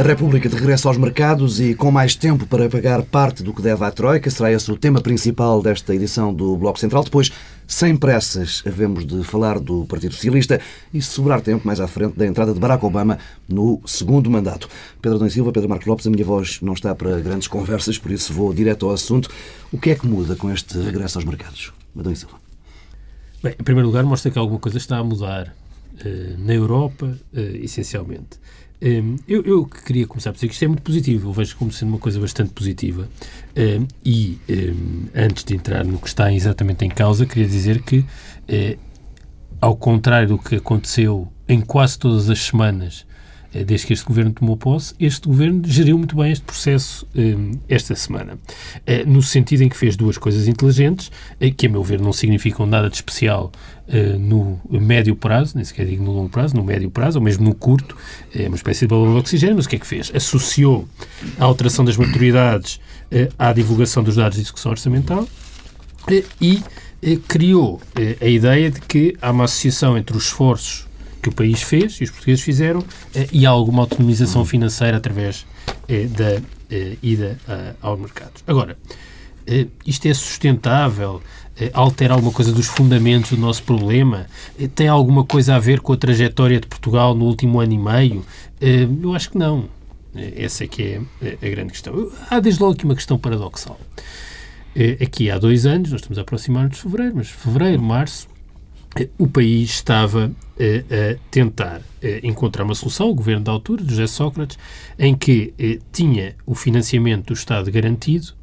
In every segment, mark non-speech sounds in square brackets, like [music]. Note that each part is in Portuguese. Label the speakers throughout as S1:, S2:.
S1: A República de regresso aos mercados e com mais tempo para pagar parte do que deve à Troika será esse o tema principal desta edição do Bloco Central. Depois, sem pressas, havemos de falar do Partido Socialista e, se sobrar tempo, mais à frente da entrada de Barack Obama no segundo mandato. Pedro Dom Silva, Pedro Marcos Lopes, a minha voz não está para grandes conversas, por isso vou direto ao assunto. O que é que muda com este regresso aos mercados? Adão Silva.
S2: Bem, em primeiro lugar, mostra que alguma coisa está a mudar uh, na Europa, uh, essencialmente. Um, eu, eu, queria começar por dizer que isto é muito positivo, eu vejo como sendo uma coisa bastante positiva. Um, e um, antes de entrar no que está exatamente em causa, queria dizer que, uh, ao contrário do que aconteceu em quase todas as semanas desde que este governo tomou posse, este governo geriu muito bem este processo esta semana. Uh, no sentido em que fez duas coisas inteligentes, que, a meu ver, não significam nada de especial no médio prazo, nem sequer digo no longo prazo, no médio prazo, ou mesmo no curto, é uma espécie de balão de oxigênio, mas o que é que fez? Associou a alteração das maturidades à divulgação dos dados de execução orçamental e criou a ideia de que há uma associação entre os esforços que o país fez e os portugueses fizeram e há alguma autonomização financeira através da ida aos mercados. Agora, isto é sustentável? Eh, altera alguma coisa dos fundamentos do nosso problema? Eh, tem alguma coisa a ver com a trajetória de Portugal no último ano e meio? Eh, eu acho que não. Essa é que é a grande questão. Há desde logo aqui uma questão paradoxal. Aqui há dois anos, nós estamos a aproximar-nos de fevereiro, mas fevereiro, março, o país estava a tentar encontrar uma solução, o governo da altura, de José Sócrates, em que tinha o financiamento do Estado garantido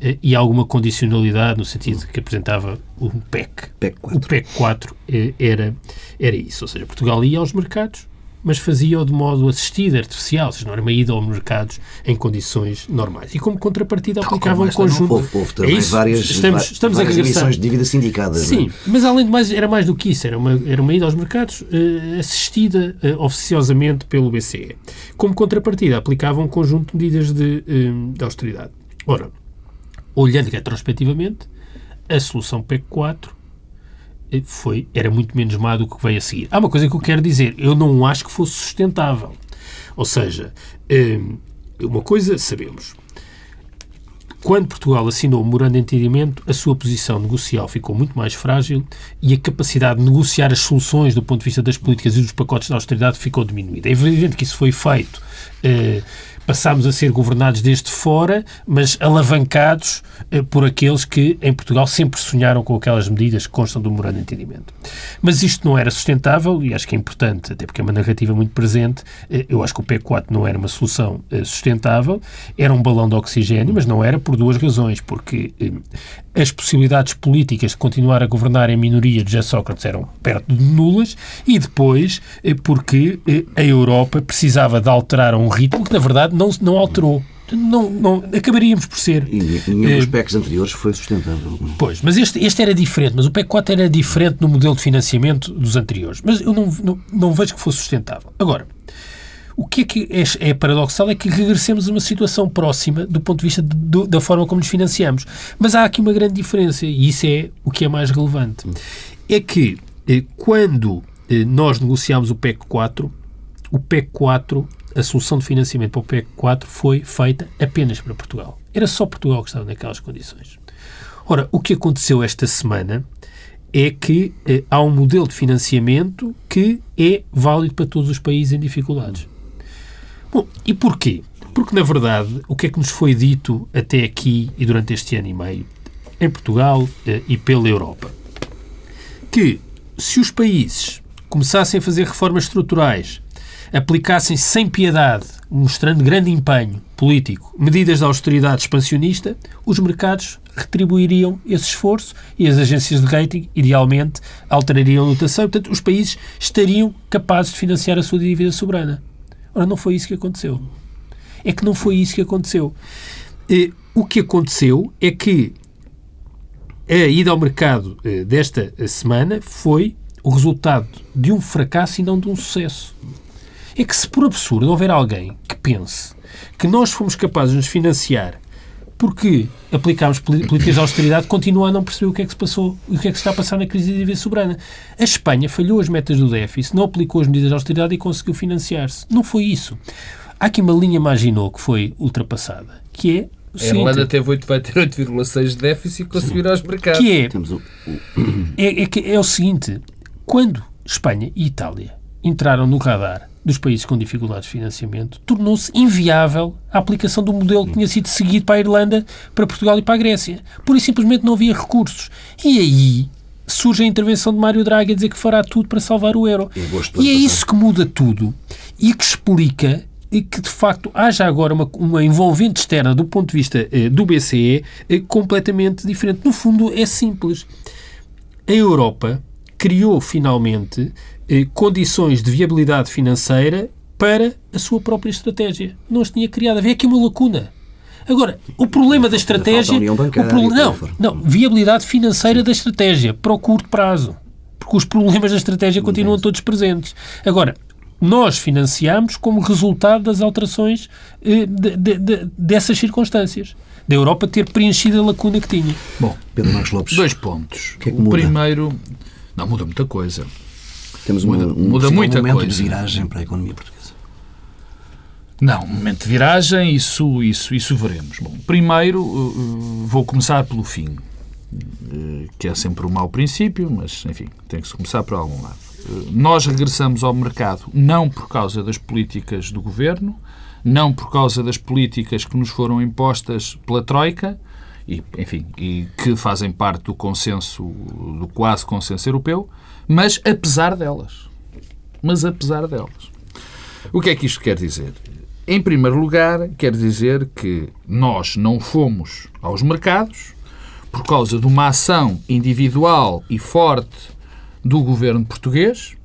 S2: eh, e alguma condicionalidade no sentido que apresentava o PEC.
S1: PEC 4.
S2: O PEC 4 eh, era, era isso, ou seja, Portugal ia aos mercados, mas fazia-o de modo assistido, artificial, ou seja, não era uma ida aos mercados em condições normais. E como contrapartida aplicava um conjunto...
S1: Houve, houve também é isso, várias, estamos, estamos várias a emissões de dívida sindicada.
S2: Sim,
S1: é?
S2: mas além de mais, era mais do que isso, era uma, era uma ida aos mercados uh, assistida uh, oficiosamente pelo BCE. Como contrapartida aplicava um conjunto de medidas de, uh, de austeridade. Ora, olhando retrospectivamente, a solução PEC 4 eh, foi, era muito menos má do que veio a seguir. Há uma coisa que eu quero dizer, eu não acho que fosse sustentável. Ou seja, eh, uma coisa sabemos. Quando Portugal assinou o memorando de entendimento, a sua posição negocial ficou muito mais frágil e a capacidade de negociar as soluções do ponto de vista das políticas e dos pacotes de austeridade ficou diminuída. É evidente que isso foi feito eh, passámos a ser governados desde fora, mas alavancados eh, por aqueles que em Portugal sempre sonharam com aquelas medidas que constam do memorando de entendimento. Mas isto não era sustentável e acho que é importante, até porque é uma narrativa muito presente. Eh, eu acho que o P4 não era uma solução eh, sustentável, era um balão de oxigênio, mas não era por duas razões. Porque as possibilidades políticas de continuar a governar em minoria de José Sócrates eram perto de nulas e depois eh, porque eh, a Europa precisava de alterar um ritmo que, na verdade, não, não alterou. Não, não, acabaríamos por ser.
S1: E nenhum dos PECs anteriores foi sustentável.
S2: Pois, mas este, este era diferente, mas o PEC 4 era diferente no modelo de financiamento dos anteriores. Mas eu não, não, não vejo que fosse sustentável. Agora, o que é que é, é, paradoxal é que regressemos a uma situação próxima do ponto de vista de, da forma como nos financiamos. Mas há aqui uma grande diferença, e isso é o que é mais relevante. É que eh, quando eh, nós negociámos o PEC 4, o PEC 4 a solução de financiamento para o PEC 4 foi feita apenas para Portugal. Era só Portugal que estava naquelas condições. Ora, o que aconteceu esta semana é que eh, há um modelo de financiamento que é válido para todos os países em dificuldades. Bom, e porquê? Porque, na verdade, o que é que nos foi dito até aqui e durante este ano e meio, em Portugal eh, e pela Europa? Que se os países começassem a fazer reformas estruturais aplicassem sem piedade, mostrando grande empenho político, medidas de austeridade expansionista, os mercados retribuiriam esse esforço e as agências de rating, idealmente, alterariam a notação. Portanto, os países estariam capazes de financiar a sua dívida soberana. Ora, não foi isso que aconteceu. É que não foi isso que aconteceu. O que aconteceu é que a ida ao mercado eh, desta semana foi o resultado de um fracasso e não de um sucesso é que se por absurdo houver alguém que pense que nós fomos capazes de nos financiar porque aplicámos políticas de austeridade, continua a não perceber o que é que se passou e o que é que se está a passar na crise de dívida soberana. A Espanha falhou as metas do déficit, não aplicou as medidas de austeridade e conseguiu financiar-se. Não foi isso. há aqui uma linha marginal que foi ultrapassada, que é
S3: a Irlanda teve 8, vai ter 8,6 de déficit e conseguir aos mercados.
S2: Que é, é, é, é o seguinte, quando Espanha e Itália entraram no radar dos países com dificuldades de financiamento, tornou-se inviável a aplicação do modelo que tinha sido seguido para a Irlanda, para Portugal e para a Grécia. Por isso simplesmente não havia recursos. E aí surge a intervenção de Mário Draghi a dizer que fará tudo para salvar o euro. E é isso que muda tudo e que explica que de facto haja agora uma, uma envolvente externa do ponto de vista eh, do BCE eh, completamente diferente. No fundo, é simples. A Europa criou finalmente eh, condições de viabilidade financeira para a sua própria estratégia. Não as tinha criado. Havia aqui uma lacuna. Agora, o problema da estratégia. O pro, não, não, viabilidade financeira da estratégia para o curto prazo. Porque os problemas da estratégia continuam todos presentes. Agora, nós financiamos como resultado das alterações eh, de, de, de, dessas circunstâncias. Da Europa ter preenchido a lacuna que tinha.
S1: Bom, Pedro Marcos Lopes.
S3: Dois pontos.
S1: O, que é que
S3: o primeiro. Não, muda muita coisa.
S1: Temos muda, um, muda muita momento coisa. de viragem para a economia portuguesa.
S3: Não, momento de viragem, isso, isso, isso veremos. Bom, primeiro uh, vou começar pelo fim, uh, que é sempre um mau princípio, mas enfim, tem que se começar por algum lado. Uh, nós regressamos ao mercado não por causa das políticas do governo, não por causa das políticas que nos foram impostas pela Troika, e, enfim, e que fazem parte do consenso, do quase consenso europeu, mas apesar delas. Mas apesar delas. O que é que isto quer dizer? Em primeiro lugar, quer dizer que nós não fomos aos mercados por causa de uma ação individual e forte do governo português,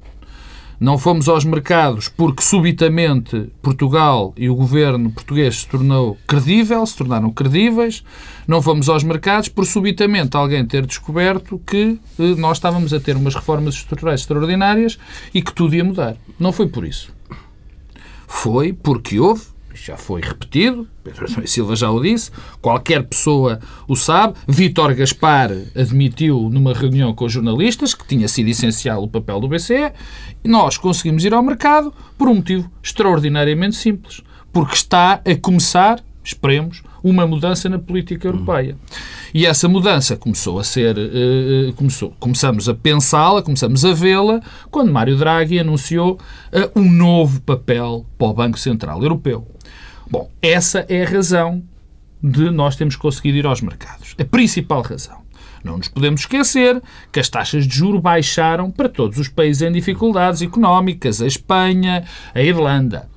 S3: não fomos aos mercados porque subitamente Portugal e o governo português se tornou credível, se tornaram credíveis. Não fomos aos mercados por subitamente alguém ter descoberto que eh, nós estávamos a ter umas reformas estruturais extraordinárias e que tudo ia mudar. Não foi por isso. Foi porque houve já foi repetido, Pedro Silva já o disse, qualquer pessoa o sabe. Vítor Gaspar admitiu numa reunião com os jornalistas que tinha sido essencial o papel do BCE. E nós conseguimos ir ao mercado por um motivo extraordinariamente simples. Porque está a começar, esperemos, uma mudança na política europeia. E essa mudança começou a ser. Uh, começou, começamos a pensá-la, começamos a vê-la, quando Mário Draghi anunciou uh, um novo papel para o Banco Central Europeu. Bom, essa é a razão de nós termos conseguido ir aos mercados. A principal razão. Não nos podemos esquecer que as taxas de juro baixaram para todos os países em dificuldades económicas, a Espanha, a Irlanda.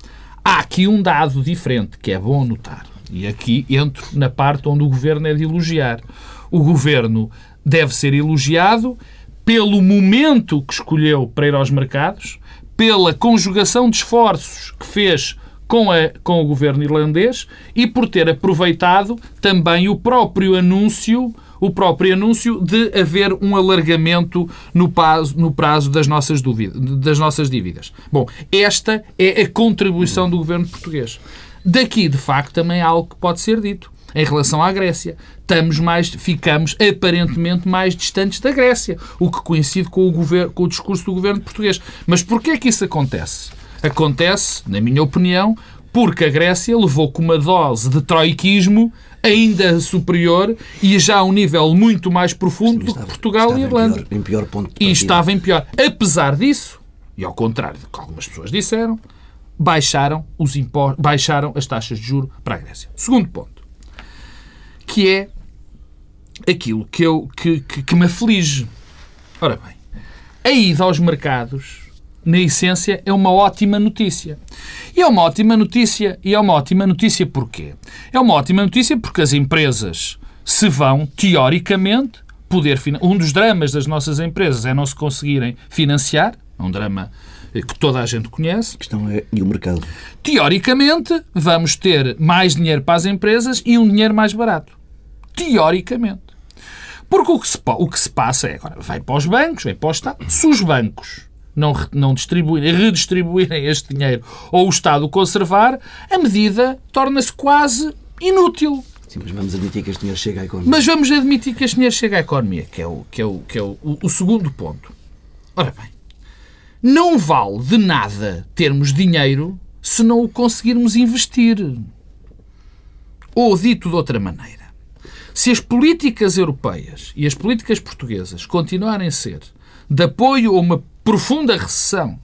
S3: Há aqui um dado diferente que é bom notar. E aqui entro na parte onde o governo é de elogiar. O governo deve ser elogiado pelo momento que escolheu para ir aos mercados, pela conjugação de esforços que fez com, a, com o governo irlandês e por ter aproveitado também o próprio anúncio o próprio anúncio de haver um alargamento no prazo, no prazo das, nossas dúvidas, das nossas dívidas. Bom, esta é a contribuição do governo português. Daqui, de facto, também há algo que pode ser dito em relação à Grécia. Estamos mais, ficamos aparentemente mais distantes da Grécia, o que coincide com o, governo, com o discurso do governo português. Mas porquê é que isso acontece? Acontece, na minha opinião, porque a Grécia levou com uma dose de troiquismo ainda superior e já a um nível muito mais profundo Sim, do que Portugal e Irlanda.
S1: Em pior, em pior ponto
S3: e estava em pior. Apesar disso, e ao contrário do que algumas pessoas disseram, baixaram, os baixaram as taxas de juro para a Grécia. Segundo ponto, que é aquilo que, eu, que, que, que me aflige. Ora bem, a ida aos mercados na essência, é uma ótima notícia. E é uma ótima notícia. E é uma ótima notícia porquê? É uma ótima notícia porque as empresas se vão, teoricamente, poder. Um dos dramas das nossas empresas é não se conseguirem financiar. É um drama que toda a gente conhece. A
S1: questão é, e o mercado?
S3: Teoricamente, vamos ter mais dinheiro para as empresas e um dinheiro mais barato. Teoricamente. Porque o que se, o que se passa é, agora, vai para os bancos, vai para o Estado. Se os bancos não, não distribuírem, redistribuírem este dinheiro ou o Estado conservar, a medida torna-se quase inútil.
S1: Sim, mas vamos admitir que este dinheiro chega à economia.
S3: Mas vamos admitir que este dinheiro chega à economia, que é o, que é o, que é o, o, o segundo ponto. Ora bem, não vale de nada termos dinheiro se não o conseguirmos investir. Ou, dito de outra maneira, se as políticas europeias e as políticas portuguesas continuarem a ser de apoio a uma profunda recessão,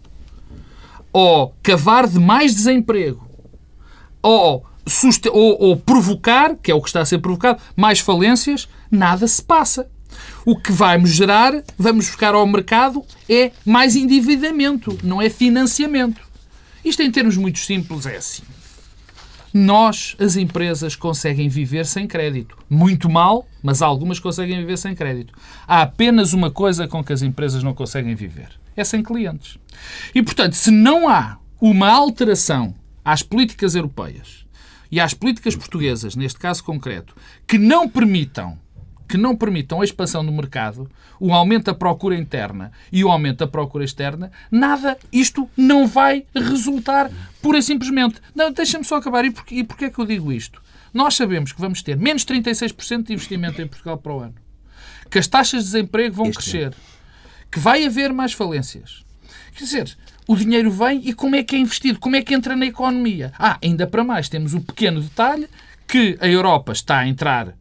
S3: ou cavar de mais desemprego, ou, ou, ou provocar, que é o que está a ser provocado, mais falências, nada se passa. O que vai-nos gerar, vamos buscar ao mercado, é mais endividamento, não é financiamento. Isto, em termos muito simples, é assim. Nós, as empresas, conseguem viver sem crédito. Muito mal, mas algumas conseguem viver sem crédito. Há apenas uma coisa com que as empresas não conseguem viver: é sem clientes. E, portanto, se não há uma alteração às políticas europeias e às políticas portuguesas, neste caso concreto, que não permitam que não permitam a expansão do mercado, o aumento da procura interna e o aumento da procura externa, nada, isto não vai resultar pura e simplesmente. Não, deixa-me só acabar. E porquê, e porquê é que eu digo isto? Nós sabemos que vamos ter menos 36% de investimento em Portugal para o ano. Que as taxas de desemprego vão este crescer. Ano. Que vai haver mais falências. Quer dizer, o dinheiro vem e como é que é investido? Como é que entra na economia? Ah, ainda para mais, temos o pequeno detalhe que a Europa está a entrar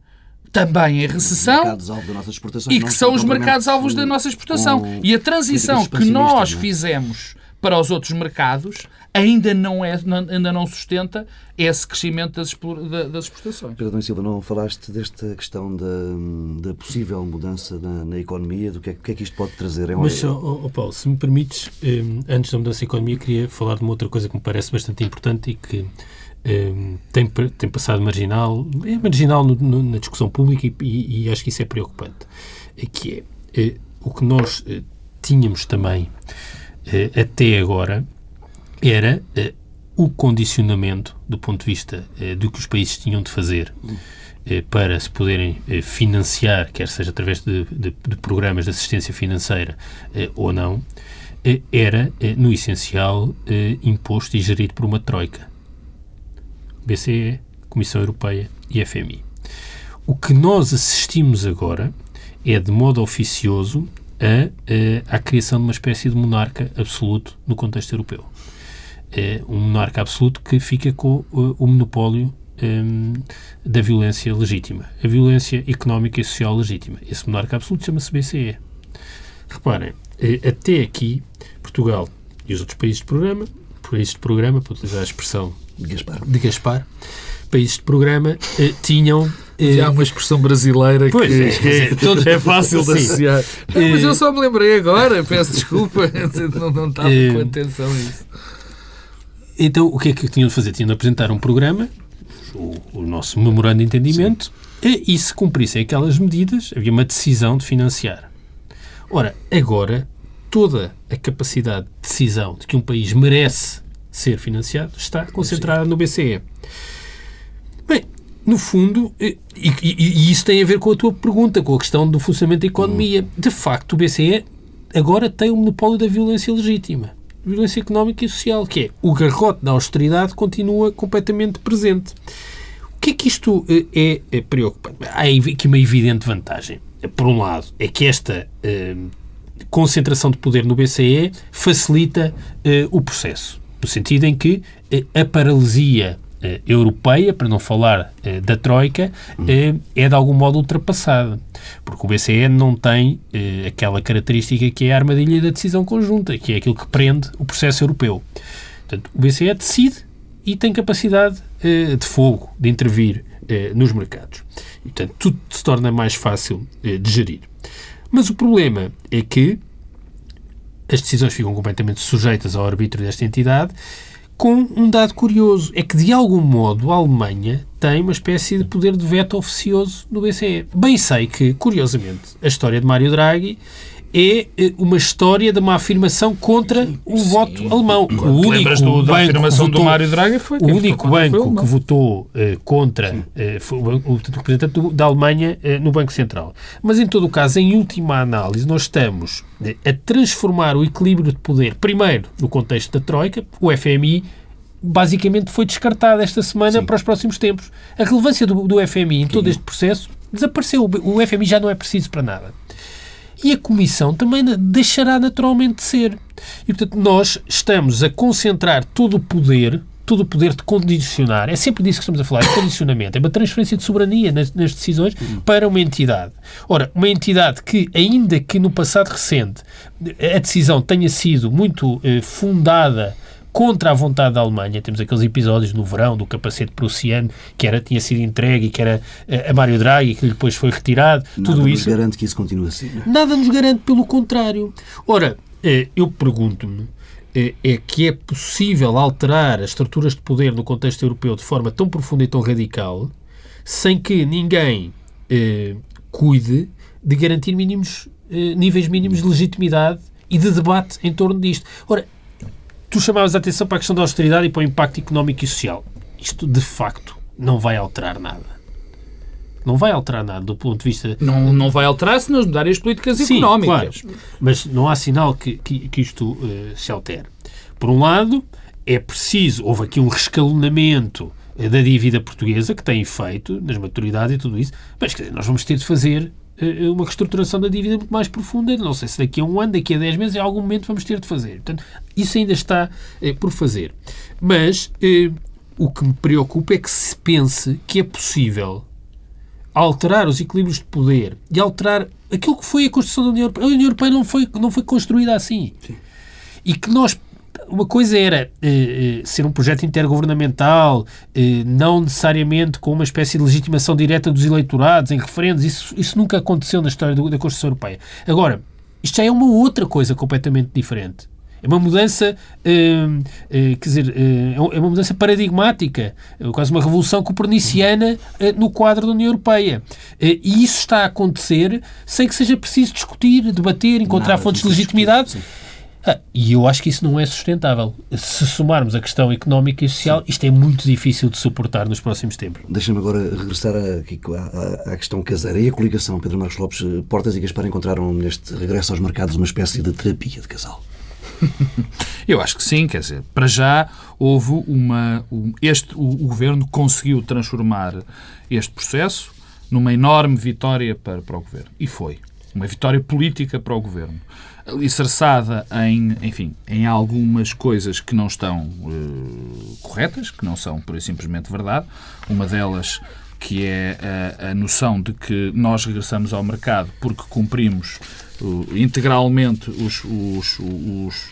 S3: também em recessão e que são os mercados-alvos da nossa exportação. E a transição que nós é? fizemos para os outros mercados ainda não, é, ainda não sustenta esse crescimento das, das exportações.
S1: Pedro Domingos Silva, não falaste desta questão da, da possível mudança na, na economia, do que é, que é, que isto pode trazer? É
S2: Mas, oh, oh, Paulo, se me permites, eh, antes da mudança da economia, queria falar de uma outra coisa que me parece bastante importante e que Ehm, tem, tem passado marginal, é marginal no, no, na discussão pública e, e, e, acho que isso é preocupante, é que é, é o que nós é, tínhamos também é, até agora era o condicionamento do ponto de vista do que os países tinham de fazer para se poderem financiar, quer seja através de, de, de programas de assistência financeira ou não, era, no essencial, imposto e gerido por uma troika. BCE, Comissão Europeia e FMI. O que nós assistimos agora é, de modo oficioso, a, a, à criação de uma espécie de monarca absoluto no contexto europeu. É um monarca absoluto que fica com o, o monopólio um, da violência legítima, a violência económica e social legítima. Esse monarca absoluto chama-se BCE. Reparem, eh, até aqui, Portugal e os outros países de programa, países de programa, para utilizar a expressão
S1: de Gaspar.
S2: De Gaspar. Países de programa eh, tinham.
S3: Eh, há uma expressão brasileira pois, que, é, que é, todo, é fácil de associar. Não, mas eu só me lembrei agora, peço desculpa, [laughs] não, não estava eh, com atenção a isso.
S2: Então, o que é que tinham de fazer? Tinham de apresentar um programa, o, o nosso memorando de entendimento, e, e se cumprissem aquelas medidas, havia uma decisão de financiar. Ora, agora, toda a capacidade de decisão de que um país merece ser financiado está concentrada no BCE. Bem, no fundo, e, e, e, isso tem a ver com a tua pergunta, com a questão do funcionamento da economia. Hum. De facto, o BCE agora tem o monopólio da violência legítima, violência económica e social, que é o garrote da austeridade continua completamente presente. O que é que isto eh, é, é preocupante? Há aqui uma evidente vantagem. Por um lado, é que esta eh, concentração de poder no BCE facilita eh, o processo no sentido em que eh, a paralisia eh, europeia, para não falar eh, da Troika, é de algum modo ultrapassada. Porque o BCE não tem aquela característica que é a armadilha da decisão conjunta, que é aquilo que prende o processo europeu. Portanto, o BCE decide e tem capacidade de fogo, de intervir nos mercados. E, portanto, tudo se torna mais fácil de gerir. Mas o problema é que as decisões ficam completamente sujeitas ao arbítrio desta entidade, com um dado curioso, é que de algum modo a Alemanha tem uma espécie de poder de veto oficioso no BCE. Bem sei que, curiosamente, a história de Mário Draghi é eh, uma história de uma afirmação contra o Sim. voto alemão.
S3: O único do, da afirmação votou, do Mário Draghi foi
S2: o único banco que votou uh, contra uh, foi o, o representante do, da Alemanha uh, no Banco Central. Mas em todo o caso, em última análise, nós estamos a transformar o equilíbrio de poder, primeiro no contexto da troika, o FMI basicamente foi descartado esta semana Sim. para os próximos tempos. A relevância do, do FMI em todo este processo desapareceu. O FMI já não é preciso para nada e a Comissão também deixará naturalmente de ser. E, portanto, nós estamos a concentrar todo o poder todo o poder de condicionar. É sempre disso que estamos a falar, é condicionamento. É uma transferência de soberania nas, nas decisões para uma entidade. Ora, uma entidade que, ainda que no passado recente a decisão tenha sido muito eh, fundada contra a vontade da Alemanha. Temos aqueles episódios no verão do capacete prussiano que era, tinha sido entregue e que era a Mário Draghi, que depois foi retirado.
S1: Nada
S2: tudo
S1: nos
S2: isso.
S1: garante que isso continue assim. não é?
S2: Nada nos garante, pelo contrário. Ora, eh, eu pergunto-me, eh, é que é possível alterar as estruturas de poder no contexto europeu de forma tão profunda e tão radical sem que ninguém eh, cuide de garantir mínimos, eh, níveis mínimos de legitimidade e de debate em torno disto. Ora, tu chamavas a atenção para a questão da austeridade e para o impacto económico e social. Isto, de facto, não vai alterar nada. Não vai alterar nada do ponto de vista
S3: Não, não vai alterar se nós mudarem as políticas
S2: Sim,
S3: económicas.
S2: claro. Mas não há sinal que, que, que isto eh, se altere. Por um lado, é preciso, houve aqui um rescalonamento eh, da dívida portuguesa que tem efeito nas maturidades e tudo isso, mas quer dizer, nós vamos ter de fazer uma reestruturação da dívida muito mais profunda. Não sei se daqui a um ano, daqui a 10 meses, em algum momento vamos ter de fazer. Portanto, isso ainda está eh, por fazer. Mas eh, o que me preocupa é que se pense que é possível alterar os equilíbrios de poder e alterar aquilo que foi a construção da União Europeia. A União Europeia não foi, não foi construída assim. E que nós. Uma coisa era eh, eh, ser um projeto intergovernamental, eh, não necessariamente com uma espécie de legitimação direta dos eleitorados em referendos. Isso, isso nunca aconteceu na história do- da Constituição Europeia. Agora, isto já é uma outra coisa completamente diferente. É uma mudança, hum, eh, quer dizer, eh, é uma mudança paradigmática, é quase uma revolução coperniciana eh, no quadro da União Europeia. Eh, E isso está a acontecer sem que seja preciso discutir, debater, encontrar
S1: Nada
S2: fontes de
S1: é
S2: legitimidade. Ah, e eu acho que isso não é sustentável. Se somarmos a questão económica e social, isto é muito difícil de suportar nos próximos tempos.
S1: Deixa-me agora regressar aqui à, à- à questão caseira. E a coligação Pedro Marcos Lopes, eh, Portas e Gaspar encontraram neste regresso aos mercados uma espécie de terapia de casal. [laughs]
S3: Eu acho que sim, quer dizer, para já houve uma. um- este, o, o governo conseguiu transformar este processo numa enorme vitória para, para o governo. E foi. Uma vitória política para o governo. Alicerçada em, enfim, em algumas coisas que não estão eh, corretas, que não são e simplesmente verdade. Uma delas que é a, a noção de que nós regressamos ao mercado porque cumprimos uh, integralmente os, os, os,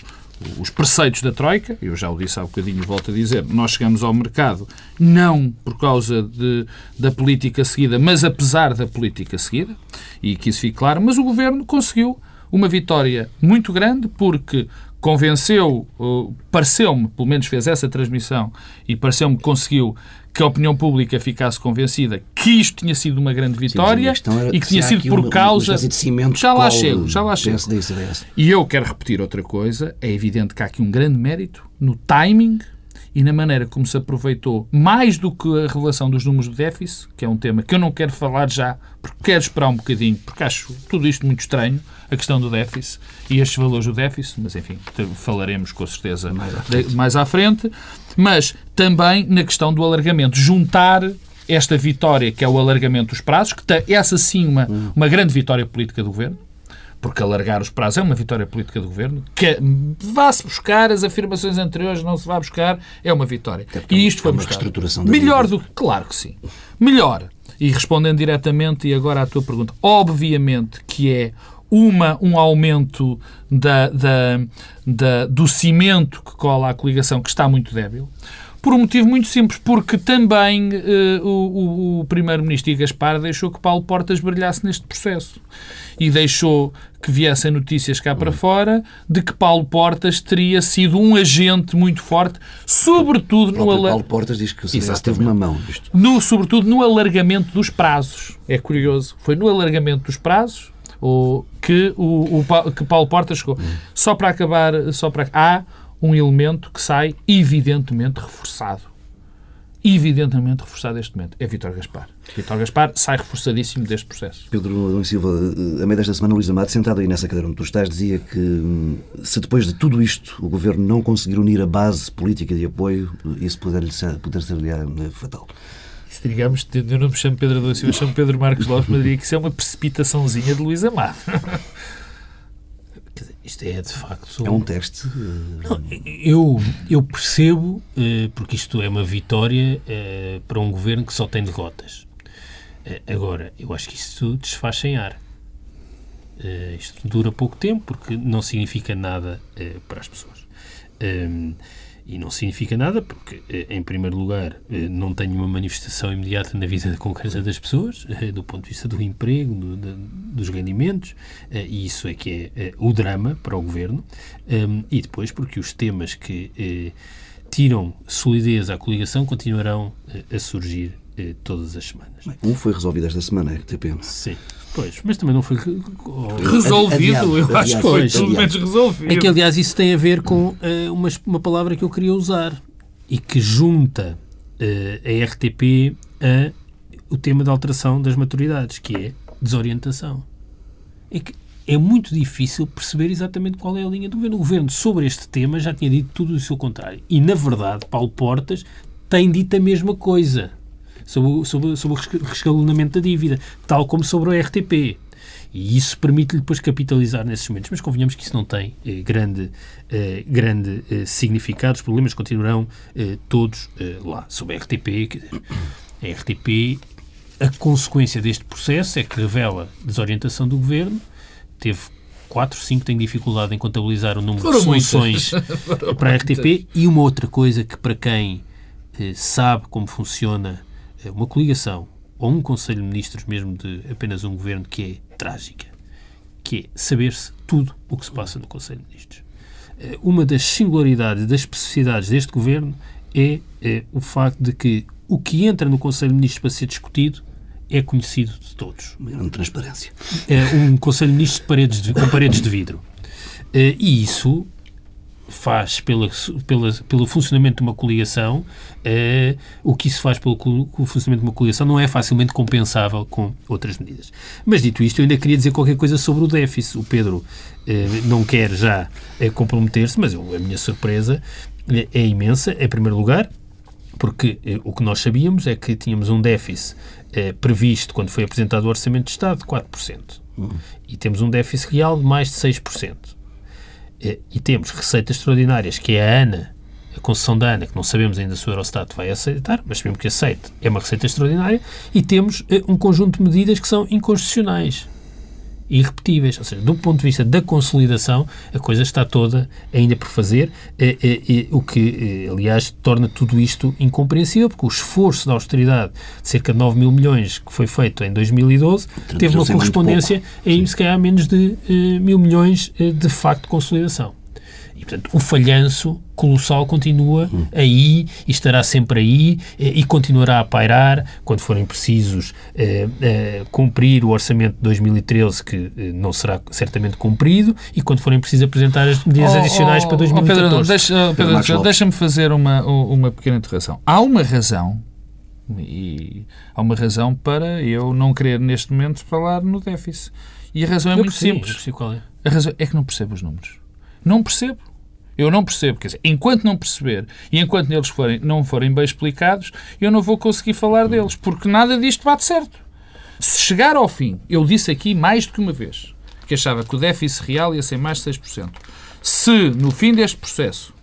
S3: os preceitos da Troika, eu já o disse há bocadinho e volto a dizer, nós chegamos ao mercado não por causa de, da política seguida, mas apesar da política seguida, e que isso fique claro, mas o Governo conseguiu uma vitória muito grande porque convenceu, uh, pareceu-me, pelo menos fez essa transmissão, e pareceu-me que conseguiu que a opinião pública ficasse convencida que isto tinha sido uma grande vitória
S1: era
S3: e que tinha sido por
S1: uma-
S3: causa.
S1: uma de
S3: já lá chego, já lá chego.
S1: E.
S3: E eu quero repetir outra coisa. É evidente que há aqui um grande mérito no timing e na maneira como se aproveitou, mais do que a revelação dos números do déficit, que é um tema que eu não quero falar já, porque quero esperar um bocadinho, porque acho tudo isto muito estranho, a questão do déficit e estes valores do déficit, mas enfim, falaremos com certeza
S1: Mais à
S3: de- mais à frente, mas também na questão do alargamento, juntar esta vitória que é o alargamento dos prazos, que tem essa sim uma, uma grande vitória política do governo, porque alargar os prazos é uma vitória política do governo, que vá-se buscar as afirmações anteriores, não se vá buscar, é uma vitória.
S1: é
S3: E isto
S1: uma
S3: foi buscar.
S1: reestruturação da
S3: Melhor do que. Claro que sim. Melhor. E respondendo diretamente, e agora à tua pergunta, obviamente que é uma, um aumento da, da, da- do cimento que cola à coligação que está muito débil. Por um motivo muito simples, porque também eh, o, o- Primeiro-Ministro Gaspar deixou que Paulo Portas brilhasse neste processo. E deixou que viessem notícias cá para fora de que Paulo Portas teria sido um agente muito forte, sobretudo no
S1: próprio
S3: ala-
S1: Paulo Portas diz que o CDS teve uma mão nisto.
S3: no, sobretudo no alargamento dos prazos. É curioso. Foi no alargamento dos prazos o, que, o, o que Paulo Portas chegou. Só para acabar, só para há um elemento que sai evidentemente reforçado. Evidentemente reforçado neste momento. É Vítor Gaspar. Vítor Gaspar sai reforçadíssimo deste processo.
S1: Pedro Adão Silva, eh, a meio desta semana, Luís Amado, sentado aí nessa cadeira onde tu estás, dizia que hum, se depois de tudo isto o Governo não conseguir unir a base política de apoio, isso poder, ser, poder ser eh, fatal.
S3: Digamos, eu não me chamo Pedro Adão Silva, eu chamo Pedro Marcos Lopes, mas diria que isso é uma precipitaçãozinha de Luís Amado. [laughs] Dizer,
S2: Isto é, de facto...
S1: É um teste?
S2: Não, eu, eu percebo, porque isto é uma vitória para um governo que só tem derrotas. Agora, eu acho que isso desfaz sem ar. Isto dura pouco tempo, porque não significa nada para as pessoas. E não significa nada porque, eh, em primeiro lugar, eh, não tem uma manifestação imediata na vida [laughs] concreta das pessoas, eh, do ponto de vista do emprego, do, dos rendimentos, e isso é que é o drama para o governo. E depois porque os temas que tiram solidez à coligação continuarão a surgir todas as semanas.
S1: Um foi resolvido esta semana, é que tem pena.
S2: Sim. Pois, mas também não foi
S3: resolvido. Adiado, eu acho que foi pelo menos resolvido.
S2: É que, aliás, isso tem a ver com uh, uma, uma palavra que eu queria usar e que junta uh, a RTP a o tema da alteração das maturidades, que é desorientação. É que é muito difícil perceber exatamente qual é a linha do governo. O governo, sobre este tema, já tinha dito tudo o seu contrário. E, na verdade, Paulo Portas tem dito a mesma coisa sobre, sobre, sobre o rescalonamento da dívida, tal como sobre o RTP. E isso permite-lhe depois capitalizar nesses momentos. Mas convenhamos que isso não tem eh, grande, eh, grande eh, significado. Os problemas continuarão eh, todos eh, lá. Sobre a RTP, a RTP, a consequência deste processo é que revela desorientação do governo. Teve 4, 5 têm dificuldade em contabilizar o número Foram de soluções [laughs] para a RTP. E uma outra coisa que, para quem eh, sabe como funciona uma coligação ou um Conselho de Ministros, mesmo de apenas um governo, que é trágica, que é saber-se tudo o que se passa no Conselho de Ministros. Eh, uma das singularidades, das especificidades deste governo é, é o facto de que o que entra no Conselho de Ministros para ser discutido é conhecido de todos.
S1: Uma grande transparência.
S2: É um Conselho de Ministros de paredes de, com paredes de vidro. Eh, e isso faz pela, pela, pelo funcionamento de uma coligação, é, o que isso faz pelo, funcionamento de uma coligação não é facilmente compensável com outras medidas. Mas dito isto, eu ainda queria dizer qualquer coisa sobre o déficit. O Pedro é, não quer já é, comprometer-se, mas eu, a minha surpresa é, é imensa, em primeiro lugar, porque o que nós sabíamos é que tínhamos um déficit previsto quando foi apresentado o Orçamento de Estado de 4%. Uhum. E temos um déficit real de mais de 6%. E temos receitas extraordinárias, que é a ANA, a concessão da ANA, que não sabemos ainda se o Eurostat vai aceitar, mas sabemos que aceite, é uma receita extraordinária, e temos eh, um conjunto de medidas que são inconstitucionais irrepetíveis. Ou seja, do ponto de vista da consolidação, a coisa está toda ainda por fazer, eh, eh, o que, eh, aliás, torna tudo isto incompreensível, porque o esforço da austeridade de cerca de 9 mil milhões que foi feito em 2012 teve uma correspondência em, se calhar, menos de mil milhões de facto de consolidação. E, portanto, o falhanço colossal continua hum. aí e estará sempre aí eh, e continuará a pairar quando forem precisos eh, eh, cumprir o orçamento de 2013, que eh, não será certamente cumprido, e quando forem precisos apresentar as medidas oh, adicionais oh, para 2014. Oh, Pedro,
S3: deixa, Pedro, deixa-me fazer uma, uma pequena interrogação. Há uma razão e há uma razão para eu não querer neste momento falar no déficit. E a razão é eu muito percebi, simples.
S2: qual é.
S3: A razão é que não percebo os números. Não percebo. Eu não percebo. Quer dizer, enquanto não perceber e enquanto eles forem, não forem bem explicados, eu não vou conseguir falar deles, porque nada disto bate certo. Se chegar ao fim, eu disse aqui mais do que uma vez que achava que o déficit real ia ser mais de 6%. Se no fim deste processo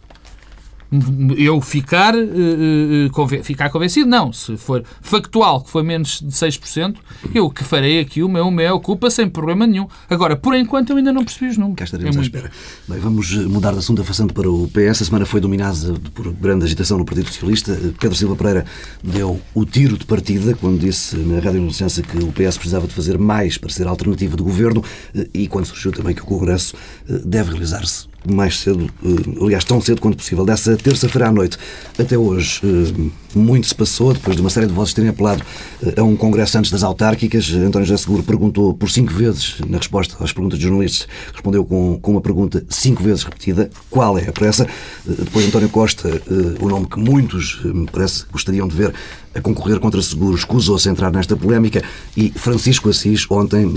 S3: eu ficar, uh, ficar convencido, não. Se for factual que foi menos de 6%, eu que farei aqui o meu meia culpa sem problema nenhum. Agora, por enquanto, eu ainda não percebi os números.
S1: Cá estaremos é à espera. Bem, vamos mudar de assunto, avançando para o PS. A semana foi dominada por grande agitação no Partido Socialista. Pedro Silva Pereira deu o tiro de partida quando disse na Rádio Licença que o PS precisava de fazer mais para ser alternativa do governo e quando surgiu também que o Congresso deve realizar-se mais cedo, eh, aliás, tão cedo quanto possível, dessa terça-feira à noite até hoje, eh, muito se passou, depois de uma série de vozes terem apelado eh, a um congresso antes das autárquicas. António José Seguro perguntou por cinco vezes, na resposta às perguntas de jornalistas, respondeu com, com uma pergunta cinco vezes repetida: qual é a pressa? Depois António Costa, o nome que muitos, me parece, gostariam de ver a concorrer contra seguros, escusou-se entrar nesta polémica e Francisco Assis ontem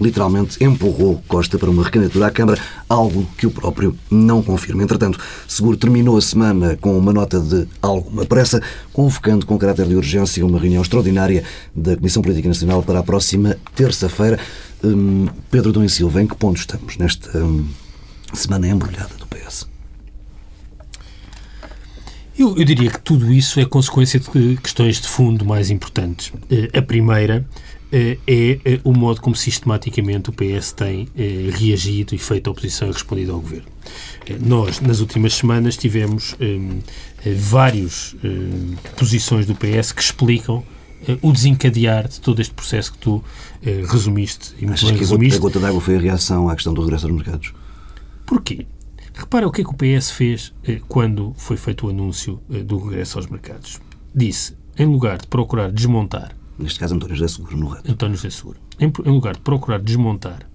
S1: literalmente empurrou Costa para uma recandidatura à Câmara, algo que o próprio não confirma. Entretanto, Seguro terminou a semana com uma nota de alguma pressa, convocando com caráter de urgência uma reunião extraordinária da Comissão Política Nacional para a próxima terça-feira. Hum, Pedro Dom e Silva, em que ponto estamos nesta hum, semana embrulhada do PS?
S2: Eu, eu, diria que tudo isso é consequência de questões de fundo mais importantes. Eh, a primeira eh, é eh, o modo como sistematicamente o PS tem reagido e feito a oposição e respondido ao governo. Nós, nas últimas semanas, tivemos várias posições do PS que explicam o desencadear de todo este processo que tu resumiste.
S1: E Achas que resumiste. a gota d'água foi a reação à questão do regresso aos mercados?
S2: Porquê? Repara o que é que o PS fez eh, quando foi feito o anúncio eh, do regresso aos mercados. Disse, em lugar de procurar desmontar...
S1: Neste caso, António José Seguro, no reto.
S2: António José Seguro. Em, em lugar de procurar desmontar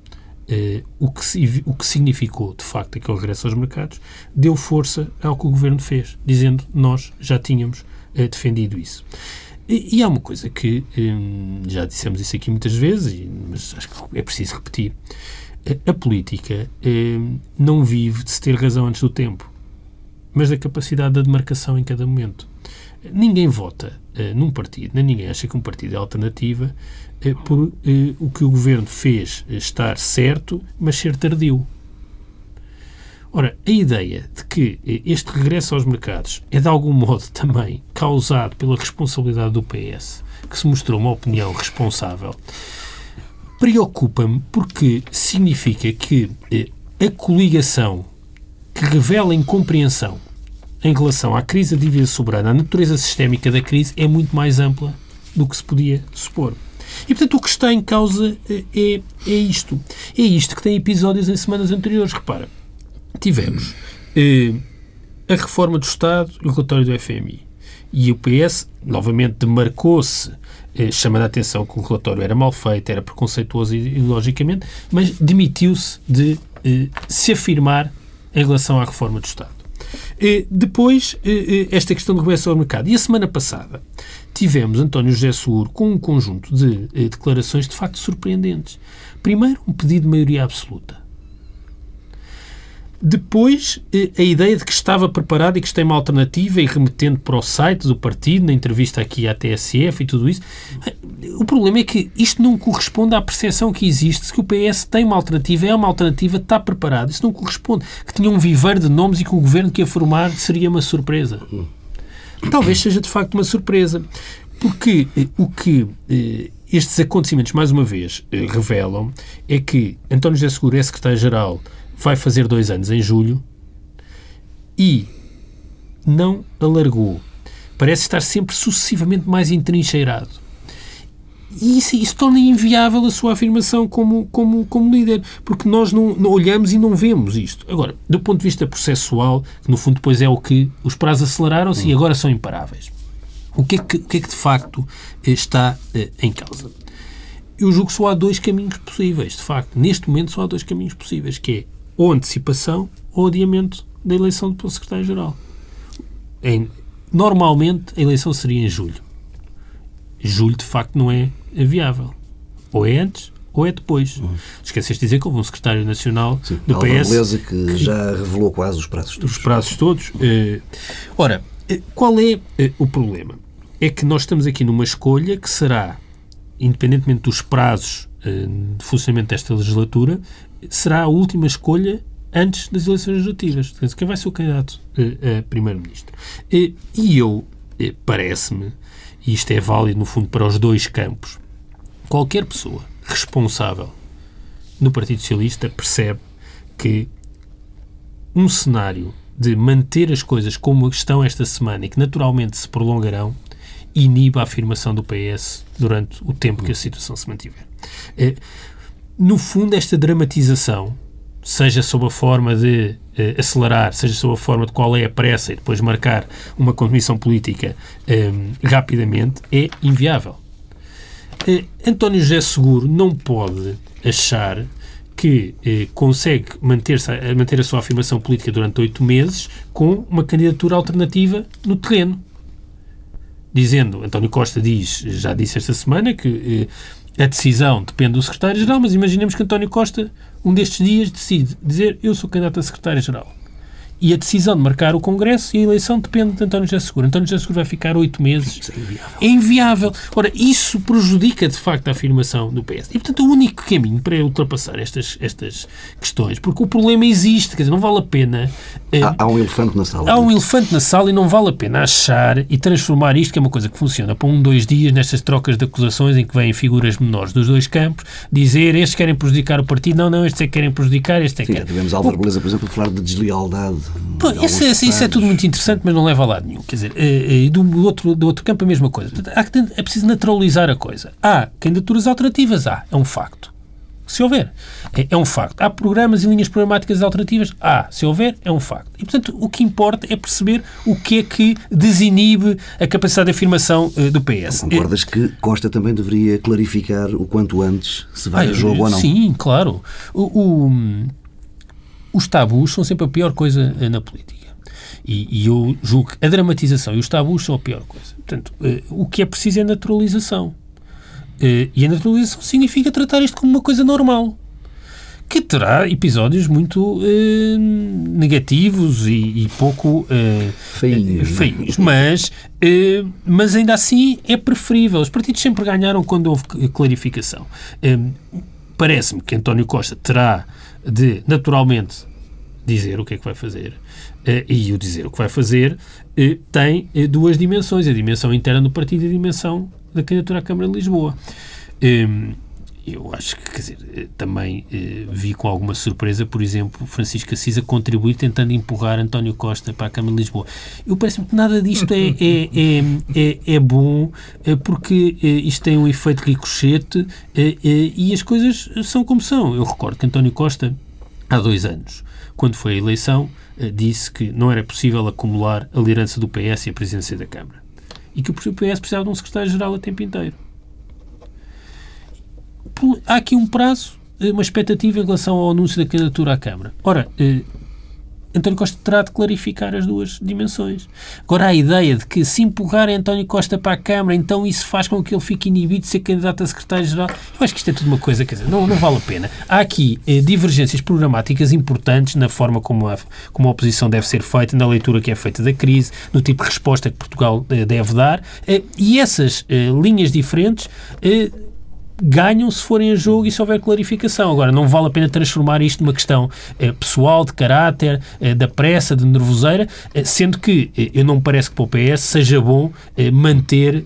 S2: eh, o, que, o que significou, de facto, aquele regresso aos mercados, deu força ao que o Governo fez, dizendo nós já tínhamos eh, defendido isso. E, e, há uma coisa que, eh, já dissemos isso aqui muitas vezes, mas acho que é preciso repetir, a política eh, não vive de se ter razão antes do tempo, mas da capacidade da demarcação em cada momento. Ninguém vota eh, num partido, nem ninguém acha que um partido é alternativa eh, por o que o governo fez estar certo, mas ser tardio. Ora, a ideia de que este regresso aos mercados é de algum modo [laughs] também causado pela responsabilidade do PS, que se mostrou uma opinião responsável, preocupa-me porque significa que eh, a coligação que revela incompreensão em relação à crise da dívida soberana, a natureza sistémica da crise é muito mais ampla do que se podia supor. E, portanto, o que está em causa eh, é, é isto. É isto que tem episódios em semanas anteriores. Repara, tivemos eh, a reforma do Estado e o relatório do FMI. E o PS, novamente, demarcou-se eh, chamando a atenção que o relatório era mal feito, era preconceituoso ideologicamente, mas demitiu-se de eh, se afirmar em relação à reforma do Estado. Eh, depois, eh, esta questão do regresso ao mercado. E a semana passada tivemos António José Seguro com um conjunto de declarações de facto surpreendentes. Primeiro, um pedido de maioria absoluta. Depois, eh, a ideia de que estava preparado e que tem uma alternativa e remetendo para o site do partido, na entrevista aqui à TSF e tudo isso. O problema é que isto não corresponde à percepção que existe, que o PS tem uma alternativa, é uma alternativa, está preparado. Isso não corresponde. Que tinha um viveiro de nomes e que o governo que ia formar seria uma surpresa. Talvez seja de facto uma surpresa. Porque eh, o que eh, estes acontecimentos, mais uma vez, revelam é que António José Seguro é secretário-geral vai fazer dois anos em julho e não alargou. Parece estar sempre sucessivamente mais entrincheirado. E isso, isso torna inviável a sua afirmação como, como, como líder, porque nós não, não, olhamos e não vemos isto. Agora, do ponto de vista processual, que no fundo depois é o que os prazos aceleraram-se e agora são imparáveis. O que, é que, o que é que de facto está eh, em causa? Eu julgo que só há dois caminhos possíveis, de facto. Neste momento só há dois caminhos possíveis, que é ou antecipação ou adiamento da eleição do secretário-geral. Normalmente a eleição seria em julho. Julho, de facto, não é viável. Ou é antes ou é depois. Uhum. Esqueceste de dizer que houve um secretário nacional Sim, do PS
S1: Beleza que, que, já revelou quase os prazos todos.
S2: Os prazos todos. Eh, ora, eh, qual é eh, o problema? É que nós estamos aqui numa escolha que será, independentemente dos prazos de funcionamento desta legislatura, será a última escolha antes das eleições legislativas. Quem vai ser o candidato a, a primeiro-ministro? E eu, parece-me, e isto é válido no fundo para os dois campos, qualquer pessoa responsável no Partido Socialista percebe que um cenário de manter as coisas como estão esta semana e que naturalmente se prolongarão inibe a afirmação do PS durante o tempo que a situação se mantiver no fundo, esta dramatização, seja sob a forma de uh, acelerar, seja sob a forma de qual é a pressa e depois marcar uma comissão política ehm, rapidamente, é inviável. Uh, António José Seguro não pode achar que eh, consegue manter, manter a sua afirmação política durante oito meses com uma candidatura alternativa no terreno. Dizendo, António Costa diz, já disse esta semana, que eh, a decisão depende do secretário-geral, mas imaginemos que António Costa, um destes dias, decide dizer eu sou candidato a secretário-geral. E a decisão de marcar o Congresso e a eleição depende de António José Seguro. António José Seguro vai ficar oito meses.
S1: Isso é inviável.
S2: É inviável. Ora, isso prejudica, de facto, a afirmação do PS. E, portanto, o único caminho para ultrapassar estas, estas questões, porque o problema existe, quer dizer, não vale a pena... eh,
S1: Há, há um elefante na sala.
S2: Há um elefante na sala e não vale a pena achar e transformar isto, que é uma coisa que funciona para um, dois dias, nestas trocas de acusações em que vêm figuras menores dos dois campos, dizer estes querem prejudicar o partido, não, não, estes é que querem prejudicar, este é que
S1: Sim,
S2: quer.
S1: tivemos Álvaro Beleza, por exemplo, falar de deslealdade.
S2: Pô, isso, é- isso é tudo muito interessante, mas não leva a lado nenhum. Quer dizer, eh, eh, e do outro, do outro campo a mesma coisa. Há que é preciso naturalizar a coisa. Há candidaturas alternativas? Há. É um facto. Se houver, é, é um facto. Há programas e linhas programáticas alternativas? Há. Se houver, é um facto. E, portanto, o que importa é perceber o que é que desinibe a capacidade de afirmação eh, do PS.
S1: Concordas que Costa também deveria clarificar o quanto antes se vai
S2: Ah,
S1: a jogo ou não?
S2: Sim, claro. O, o- os tabus são sempre a pior coisa eh, na política. E, e eu julgo que a dramatização e os tabus são a pior coisa. Portanto, eh, o que é preciso é naturalização. Eh, e a naturalização significa tratar isto como uma coisa normal. Que terá episódios muito negativos e, e pouco
S1: Feinhos,
S2: feinhos. Mas, eh, mas ainda assim é preferível. Os partidos sempre ganharam quando houve clarificação. Parece-me que António Costa terá de, naturalmente, dizer o que é que vai fazer. Eh, e o dizer o que vai fazer eh, tem eh, duas dimensões: a dimensão interna do partido e a dimensão da candidatura à Câmara de Lisboa. Em, eu acho que, quer dizer, eh, também eh, vi com alguma surpresa, por exemplo, Francisco Assis a contribuir tentando empurrar António Costa para a Câmara de Lisboa. Eu parece-me que nada disto é, é, é, é, é bom, eh, porque eh, isto tem um efeito ricochete e as coisas são como são. Eu recordo que António Costa, há dois anos, quando foi a eleição, disse que não era possível acumular a liderança do PS e a presidência da Câmara. E que o PS precisava de um secretário-geral a tempo inteiro. Há aqui um prazo, eh, uma expectativa em relação ao anúncio da candidatura à Câmara. Ora, eh, António Costa terá de clarificar as duas dimensões. Agora, a ideia de que se empurrar António Costa para a Câmara, então isso faz com que ele fique inibido de ser candidato a secretário-geral, eu acho que isto é tudo uma coisa, quer dizer, não, não vale a pena. Há aqui eh, divergências programáticas importantes na forma como a, como a oposição deve ser feita, na leitura que é feita da crise, no tipo de resposta que Portugal eh, deve dar, eh, e essas eh, linhas diferentes ganham se forem a jogo e se houver clarificação. Agora, não vale a pena transformar isto numa questão eh, pessoal, de caráter, eh, da pressa, de nervoseira, eh, sendo que eu não me parece que para o PS seja bom manter,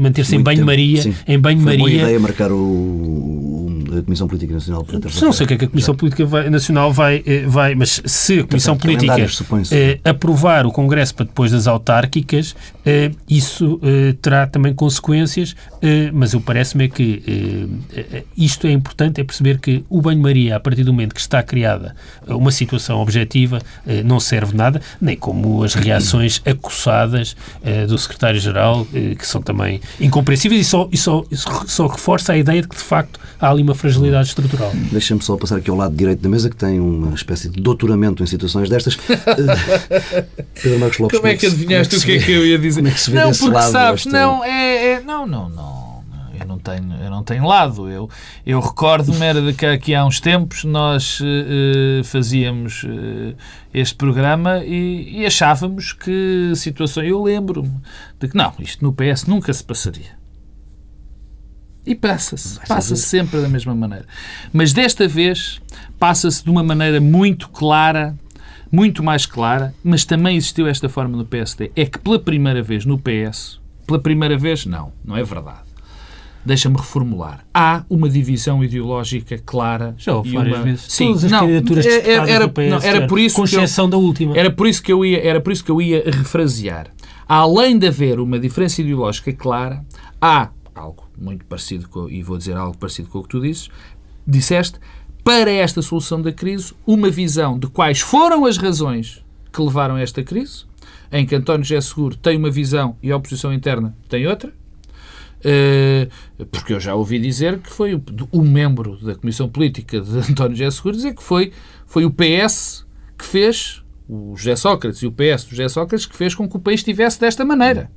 S2: manter-se em banho-maria, em
S1: Foi boa
S2: banho-maria
S1: ideia marcar o, a Comissão Política Nacional para
S2: não sei o que é que a Comissão Política vai- Nacional vai, vai, mas se a Comissão Política eh, aprovar o Congresso para depois das autárquicas, isso terá também consequências, mas eu parece-me é que isto é importante, é perceber que o banho-maria, a partir do momento que está criada eh, uma situação objetiva, eh, não serve nada, nem como as reações acossadas eh, do Secretário-Geral, eh, que são também incompreensíveis e só, e só, isso só reforça a ideia de que, de facto, há ali uma fragilidade estrutural.
S1: Deixa-me só passar aqui ao lado direito da mesa, que tem uma espécie de doutoramento em situações destas. [laughs] Eh, Pedro Marcos Lopes,
S3: Como é que
S1: se-
S3: adivinhaste o
S1: se
S3: que é
S1: vê?
S3: que eu ia dizer?
S1: Como é que se vê
S3: não,
S1: desse
S3: porque
S1: lado
S3: sabes,
S1: esta-
S3: não, é, é- não, não, não. Eu não tenho, eu não tenho lado. Eu, eu recordo-me era de que aqui há uns tempos nós eh, fazíamos eh, este programa e, e achávamos que situações. Eu lembro-me de que não, isto no PS nunca se passaria. E passa-se. Passa-se sempre da mesma maneira. Mas desta vez passa-se de uma maneira muito clara, muito mais clara, mas também existiu esta forma no PSD. É que pela primeira vez no PS, pela primeira vez, não, não é verdade. Deixa-me reformular. Há uma divisão ideológica clara.
S2: Já houve
S3: e
S2: várias
S3: uma...
S2: vezes.
S3: Sim,
S2: Todas as
S3: não,
S2: candidaturas
S3: é- é- era,
S2: do PS
S3: não, era por isso
S2: com
S3: que eu-
S2: exceção da última.
S3: era por isso que eu ia, era por isso que eu ia refrasear. Além de haver uma diferença ideológica clara, há algo muito parecido com, e vou dizer algo parecido com o que tu dizes, disseste, para esta solução da crise, uma visão de quais foram as razões que levaram a esta crise, em que António José Seguro tem uma visão e a oposição interna tem outra, porque eu já ouvi dizer que foi o, o membro da Comissão Política de [laughs] António José Seguro dizer que foi, foi o PS que fez, o José Sócrates e o PS do José Sócrates, que fez com que o país estivesse desta maneira.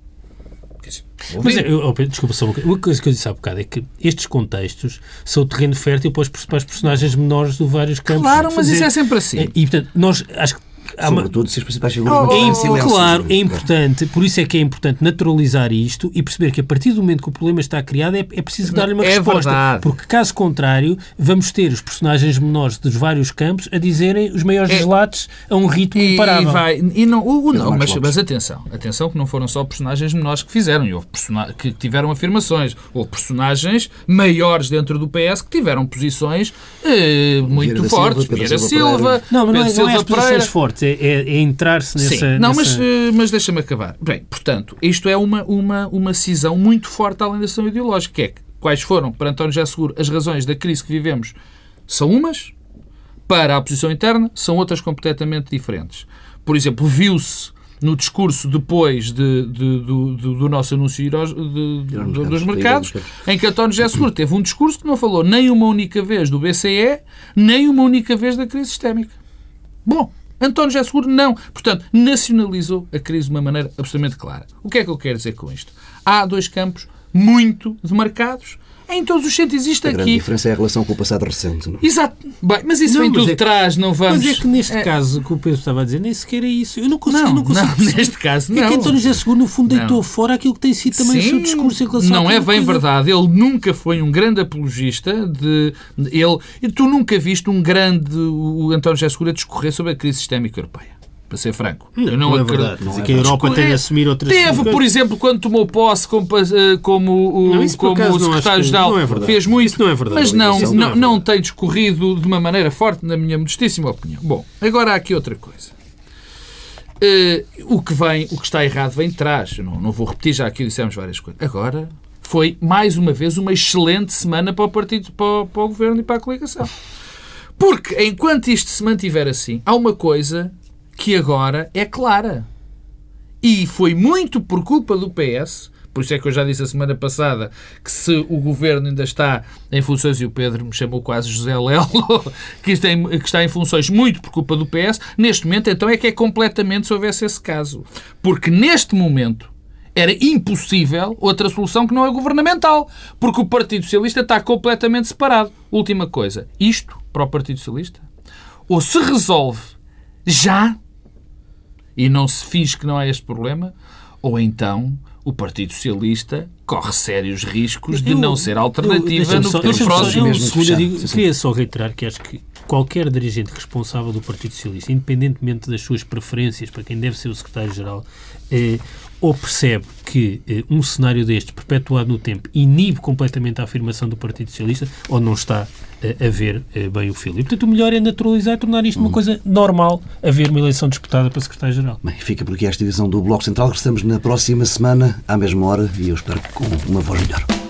S3: Dizer.
S2: Mas, eu, desculpa só uma coisa. Que eu disse há bocado é que estes contextos são o terreno fértil para os, para os personagens menores de vários campos.
S3: Claro, mas
S2: fazer-
S3: isso é sempre assim.
S2: E, portanto, nós acho que.
S1: Sobretudo se as principais figuras
S2: é,
S1: mantêm silêncio.
S2: Claro, é importante, por isso é que é importante naturalizar isto e perceber que a partir do momento que o problema está criado é, é preciso dar-lhe uma
S3: É
S2: resposta.
S3: verdade.
S2: Porque caso contrário, vamos ter os personagens menores dos vários campos a dizerem os maiores
S3: É-
S2: deslates a um ritmo
S3: E,
S2: imparável.
S3: e vai, e não, o, o
S1: Pedro
S3: não mas, mas atenção, atenção que não foram só personagens menores que fizeram, e houve que tiveram afirmações, houve personagens maiores dentro do PS que tiveram posições eh, muito
S1: da
S3: fortes,
S1: Silva, Pedro
S3: Vieira
S1: Silva
S3: Silva,
S1: Pereira.
S2: Não, mas não é,
S3: Pedro
S2: não é as
S3: Silva
S2: posições
S3: Pereira.
S2: fortes, é, é- é entrar-se nessa...
S3: Sim, não, mas,
S2: nessa-
S3: eh, mas deixa-me acabar. Bem, portanto, isto é uma, uma, uma cisão muito forte além da cisão ideológica, que é que quais foram, para António José Seguro, as razões da crise que vivemos são umas, para a oposição interna são outras completamente diferentes. Por exemplo, viu-se no discurso depois de- de- do, do- do nosso anúncio de- de- dos
S1: mercados,
S3: em que António José Seguro teve um discurso que não falou nem uma única vez do BCE, nem uma única vez da crise sistémica. Bom, António José Seguro não. Portanto, nacionalizou a crise de uma maneira absolutamente clara. O que é que eu quero dizer com isto? Há dois campos muito demarcados. Em todos os centros existe
S1: A grande
S3: aqui.
S1: diferença é a relação com o passado recente. não é?
S3: Exato. Bem, mas isso
S2: Não,
S3: vem
S2: mas
S3: tudo
S2: é
S3: trás, não vamos.
S2: Mas é que neste
S3: É-
S2: caso, que o Pedro estava a dizer, nem sequer é isso. Eu não consigo,
S3: Não,
S2: não consigo
S3: não, [laughs] neste caso
S2: É que
S3: não.
S2: António José Seguro, no fundo,
S3: Não.
S2: deitou fora aquilo que tem sido também o seu
S3: Sim,
S2: discurso em relação
S3: Não é bem
S2: coisa.
S3: verdade. Ele nunca foi um grande apologista de. Ele, e tu nunca viste um grande. O António José Seguro a discorrer sobre a crise sistémica europeia. Para ser franco. Eu
S2: Não, é
S3: acredito-
S2: verdade. Dizer
S1: é
S2: que a Europa tem de assumir outras
S3: Teve, por exemplo, quando tomou posse como, eh, como
S2: Não,
S3: como
S2: não
S3: secretário-geral
S2: não é
S3: fez muito,
S2: Isso não é verdade,
S3: mas não, não,
S2: não é
S3: não tem discorrido de uma maneira forte, na minha modestíssima opinião. Bom, agora há aqui outra coisa. Eh, o que vem, o que está errado vem de trás. Não, não vou repetir, já aqui dissemos várias coisas. Agora foi, mais uma vez, uma excelente semana para o partido, para, o- para o governo e para a coligação. Porque, enquanto isto se mantiver assim, há uma coisa que agora é clara. E foi muito por culpa do PS, por isso é que eu já disse a semana passada que se o governo ainda está em funções, e o Pedro me chamou quase José Lelo, [laughs] que está em, que está em funções muito por culpa do PS, neste momento então é que é completamente se houvesse esse caso. Porque neste momento era impossível outra solução que não é governamental, porque o Partido Socialista está completamente separado. Última coisa, isto para o Partido Socialista ou se resolve já e não se finge que não há este problema, ou então o Partido Socialista corre sérios riscos de
S2: Eu-
S3: não ser alternativa
S2: eu-
S3: no futuro
S2: só-
S3: próximo.
S2: eu,
S1: mesmo
S2: segundo, eu digo- queria só reiterar que acho que qualquer dirigente responsável do Partido Socialista, independentemente das suas preferências para quem deve ser o secretário-geral, eh, ou percebe que eh, um cenário destes, perpetuado no tempo, inibe completamente a afirmação do Partido Socialista, ou não está eh, a ver eh, bem o filho. E, portanto, o melhor é naturalizar e tornar isto uma coisa normal, haver uma eleição disputada para secretário-geral.
S1: Bem, fica por aqui esta edição do Bloco Central. Regressamos na próxima semana, à mesma hora, e eu espero que com uma voz melhor.